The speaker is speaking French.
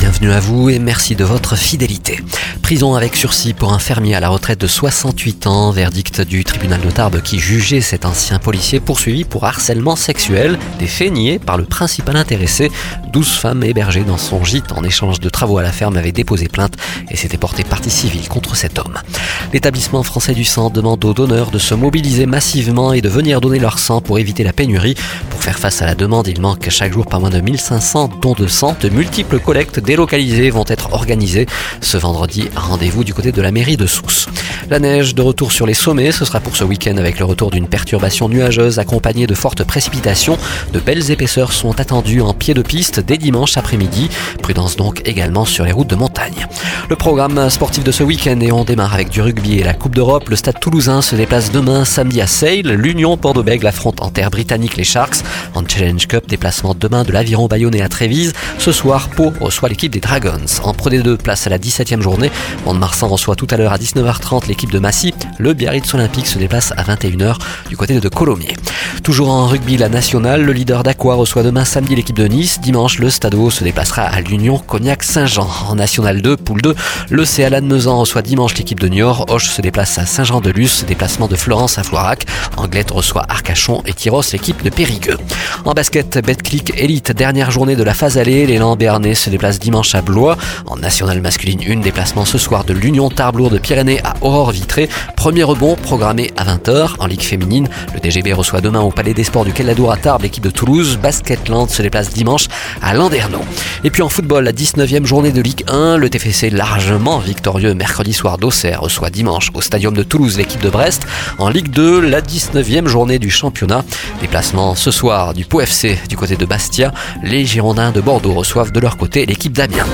Bienvenue à vous et merci de votre fidélité. Prison avec sursis pour un fermier à la retraite de 68 ans, verdict du tribunal de Tarbes qui jugeait cet ancien policier poursuivi pour harcèlement sexuel, des faits par le principal intéressé. 12 femmes hébergées dans son gîte en échange de travaux à la ferme avaient déposé plainte et s'étaient porté partie civile contre cet homme. L'établissement français du sang demande aux donneurs de se mobiliser massivement et de venir donner leur sang pour éviter la pénurie. Pour faire face à la demande, il manque chaque jour pas moins de 1500 dons de sang. De multiples collectes délocalisées vont être organisées ce vendredi Rendez-vous du côté de la mairie de Sousse. La neige de retour sur les sommets, ce sera pour ce week-end avec le retour d'une perturbation nuageuse accompagnée de fortes précipitations. De belles épaisseurs sont attendues en pied de piste dès dimanche après-midi. Prudence donc également sur les routes de montagne. Le programme sportif de ce week-end et on démarre avec du rugby et la Coupe d'Europe. Le stade toulousain se déplace demain samedi à Sale. L'Union Bordeaux-Bègles affronte en terre britannique les Sharks. En Challenge Cup, déplacement demain de l'Aviron Bayonnais à Trévise. Ce soir, Pau reçoit l'équipe des Dragons. En Pro D2, place à la 17e journée. Mont-de-Marsan reçoit tout à l'heure à 19h30 l'équipe de Massy. Le Biarritz Olympique se déplace à 21h du côté de Colomiers. Toujours en rugby, la nationale, le leader d'Aqua reçoit demain samedi l'équipe de Nice. Dimanche, le Stadeau se déplacera à l'Union Cognac-Saint-Jean. En National 2, poule 2, le CA Lannemezan reçoit dimanche l'équipe de Niort. Hoche se déplace à Saint-Jean-de-Luz, déplacement de Florence à Floirac. Anglette reçoit Arcachon et Tyros l'équipe de Périgueux. En basket, Betclic Elite, dernière journée de la phase allée. L'élan Béarnais se déplace dimanche à Blois. En nationale masculine 1, déplacement ce soir de l'Union Tarbes de Pyrénées à Aurore Vitré. Premier rebond programmé à 20h. En Ligue féminine, le DGB reçoit demain au Palais des Sports du Quai à Tarbes l'équipe de Toulouse. Basketland se déplace dimanche à Landerneau. Et puis en football, la 19e journée de Ligue 1, le TFC largement victorieux mercredi soir d'Auxerre reçoit dimanche au Stadium de Toulouse l'équipe de Brest. En Ligue 2, la 19e journée du championnat. Déplacement ce soir du Pau du côté de Bastia. Les Girondins de Bordeaux reçoivent de leur côté l'équipe d'Amiens.